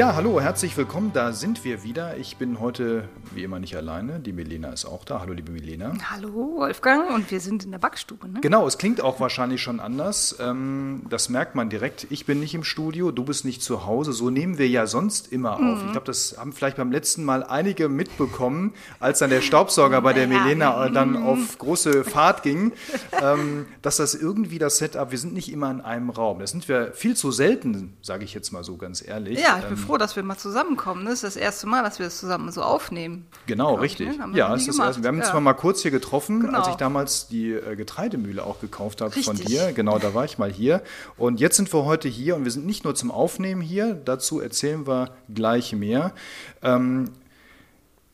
Ja, hallo, herzlich willkommen. Da sind wir wieder. Ich bin heute wie immer nicht alleine. Die Milena ist auch da. Hallo, liebe Milena. Hallo, Wolfgang. Und wir sind in der Backstube. Ne? Genau, es klingt auch wahrscheinlich schon anders. Ähm, das merkt man direkt. Ich bin nicht im Studio, du bist nicht zu Hause. So nehmen wir ja sonst immer auf. Mhm. Ich glaube, das haben vielleicht beim letzten Mal einige mitbekommen, als dann der Staubsauger bei der ja, Milena dann auf große Fahrt ging, ähm, dass das irgendwie das Setup, wir sind nicht immer in einem Raum. Das sind wir viel zu selten, sage ich jetzt mal so ganz ehrlich. Ja, ich bin froh, dass wir mal zusammenkommen. Das ist das erste Mal, dass wir das zusammen so aufnehmen. Genau, richtig. Ich, ne? Ja, es ist erste. wir haben uns zwar mal kurz hier getroffen, genau. als ich damals die äh, Getreidemühle auch gekauft habe von dir. Genau, da war ich mal hier. Und jetzt sind wir heute hier und wir sind nicht nur zum Aufnehmen hier, dazu erzählen wir gleich mehr. Ähm,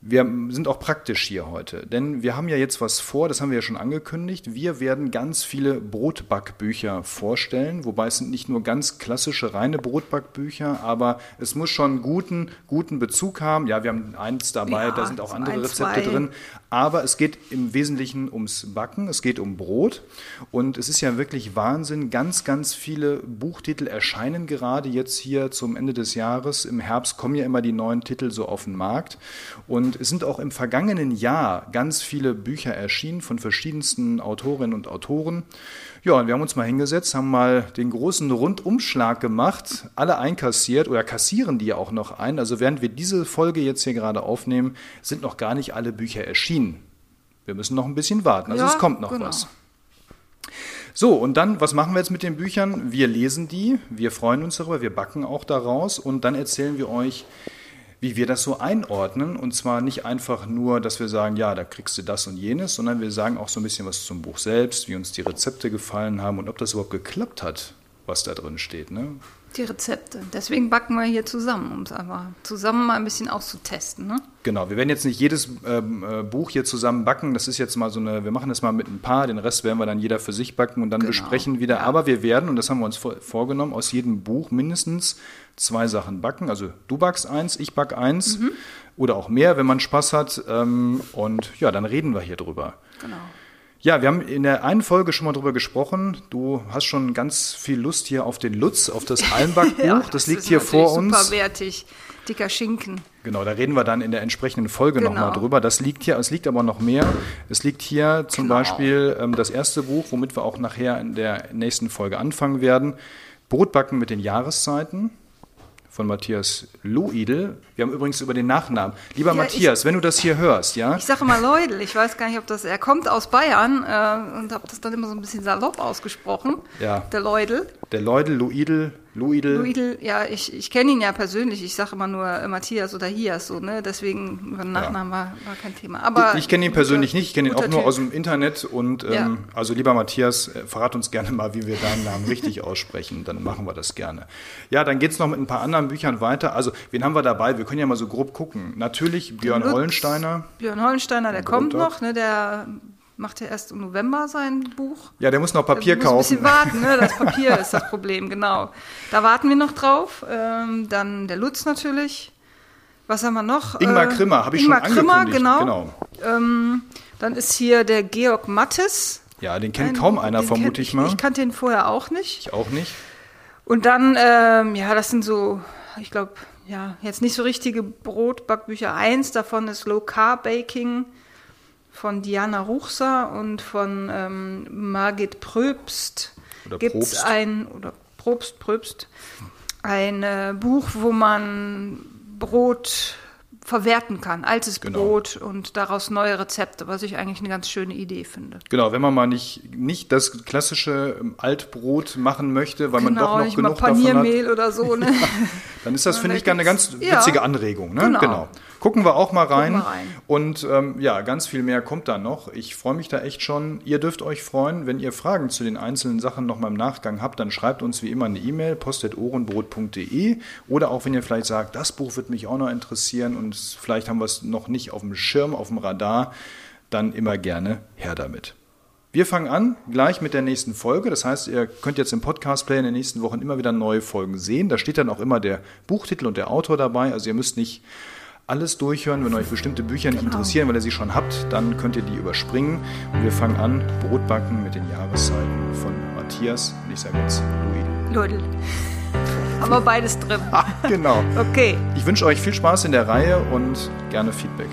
wir sind auch praktisch hier heute, denn wir haben ja jetzt was vor, das haben wir ja schon angekündigt. Wir werden ganz viele Brotbackbücher vorstellen, wobei es sind nicht nur ganz klassische reine Brotbackbücher, aber es muss schon guten, guten Bezug haben. Ja, wir haben eins dabei, ja, da sind auch andere ein, Rezepte zwei. drin, aber es geht im Wesentlichen ums Backen, es geht um Brot und es ist ja wirklich Wahnsinn. Ganz, ganz viele Buchtitel erscheinen gerade jetzt hier zum Ende des Jahres. Im Herbst kommen ja immer die neuen Titel so auf den Markt und es sind auch im vergangenen Jahr ganz viele Bücher erschienen von verschiedensten Autorinnen und Autoren. Ja, und wir haben uns mal hingesetzt, haben mal den großen Rundumschlag gemacht, alle einkassiert oder kassieren die ja auch noch ein. Also während wir diese Folge jetzt hier gerade aufnehmen, sind noch gar nicht alle Bücher erschienen. Wir müssen noch ein bisschen warten. Also ja, es kommt noch genau. was. So, und dann, was machen wir jetzt mit den Büchern? Wir lesen die, wir freuen uns darüber, wir backen auch daraus und dann erzählen wir euch, wie wir das so einordnen. Und zwar nicht einfach nur, dass wir sagen, ja, da kriegst du das und jenes, sondern wir sagen auch so ein bisschen was zum Buch selbst, wie uns die Rezepte gefallen haben und ob das überhaupt geklappt hat, was da drin steht. Ne? Die Rezepte. Deswegen backen wir hier zusammen, um es einfach zusammen mal ein bisschen auszutesten. Ne? Genau, wir werden jetzt nicht jedes ähm, äh, Buch hier zusammen backen. Das ist jetzt mal so eine, wir machen das mal mit ein paar, den Rest werden wir dann jeder für sich backen und dann genau. besprechen wieder. Ja. Aber wir werden, und das haben wir uns vor, vorgenommen, aus jedem Buch mindestens zwei Sachen backen. Also du backst eins, ich back eins mhm. oder auch mehr, wenn man Spaß hat. Ähm, und ja, dann reden wir hier drüber. Genau. Ja, wir haben in der einen Folge schon mal drüber gesprochen. Du hast schon ganz viel Lust hier auf den Lutz, auf das Almbackbuch. ja, das, das liegt hier vor uns. Super wertig, dicker Schinken. Genau, da reden wir dann in der entsprechenden Folge genau. nochmal drüber. Das liegt hier, es liegt aber noch mehr. Es liegt hier zum genau. Beispiel ähm, das erste Buch, womit wir auch nachher in der nächsten Folge anfangen werden. Brotbacken mit den Jahreszeiten von Matthias Luidel. Wir haben übrigens über den Nachnamen. Lieber ja, Matthias, ich, wenn du das hier hörst, ja? Ich sage mal Leudel. Ich weiß gar nicht, ob das. Er kommt aus Bayern äh, und habe das dann immer so ein bisschen salopp ausgesprochen. Ja. Der Leudel. Der Leudel, Luidel, Luidel. Luidel, ja, ich, ich kenne ihn ja persönlich. Ich sage immer nur äh, Matthias oder Hias, so, ne? Deswegen über den Nachnamen ja. war, war kein Thema. Aber ich, ich kenne ihn persönlich nicht, ich kenne ihn auch nur typ. aus dem Internet. Und ähm, ja. also lieber Matthias, äh, verrat uns gerne mal, wie wir deinen Namen richtig aussprechen. Dann machen wir das gerne. Ja, dann geht es noch mit ein paar anderen Büchern weiter. Also, wen haben wir dabei? Wir können ja mal so grob gucken. Natürlich Björn Lutz, Hollensteiner. Björn Hollensteiner, der kommt noch, ne? Der macht ja erst im November sein Buch. Ja, der muss noch Papier der kaufen. Muss ein bisschen warten, ne? Das Papier ist das Problem, genau. Da warten wir noch drauf. Ähm, dann der Lutz natürlich. Was haben wir noch? Ingmar äh, Krimmer, habe ich Ingmar schon angekündigt. Krimmer, genau. genau. Ähm, dann ist hier der Georg Mattes. Ja, den kennt ein, kaum einer, vermute ich mal. Ich kannte den vorher auch nicht. Ich auch nicht. Und dann, ähm, ja, das sind so, ich glaube, ja, jetzt nicht so richtige Brotbackbücher. Eins davon ist Low Carb Baking von Diana Ruchser und von ähm, Margit Pröbst. Gibt es ein, oder Probst, Pröbst, ein äh, Buch, wo man Brot verwerten kann, altes genau. Brot und daraus neue Rezepte, was ich eigentlich eine ganz schöne Idee finde. Genau, wenn man mal nicht, nicht das klassische ähm, Altbrot machen möchte, weil genau, man doch noch nicht genug mal Paniermehl davon hat, oder so, ne? dann ist das, finde ich, eine ganz witzige ja, Anregung. Ne? Genau. genau. Gucken wir auch mal rein. Mal rein. Und ähm, ja, ganz viel mehr kommt da noch. Ich freue mich da echt schon. Ihr dürft euch freuen, wenn ihr Fragen zu den einzelnen Sachen noch mal im Nachgang habt, dann schreibt uns wie immer eine E-Mail, post.ohrenbrot.de oder auch wenn ihr vielleicht sagt, das Buch wird mich auch noch interessieren und vielleicht haben wir es noch nicht auf dem Schirm, auf dem Radar, dann immer gerne her damit. Wir fangen an gleich mit der nächsten Folge. Das heißt, ihr könnt jetzt im Podcast-Player in den nächsten Wochen immer wieder neue Folgen sehen. Da steht dann auch immer der Buchtitel und der Autor dabei. Also ihr müsst nicht alles durchhören. Wenn euch bestimmte Bücher nicht genau. interessieren, weil ihr sie schon habt, dann könnt ihr die überspringen. Und wir fangen an, Brotbacken mit den Jahreszeiten von Matthias. Und ich sage jetzt Louis. Ludel. Haben wir beides drin. Ah, genau. Okay. Ich wünsche euch viel Spaß in der Reihe und gerne Feedback.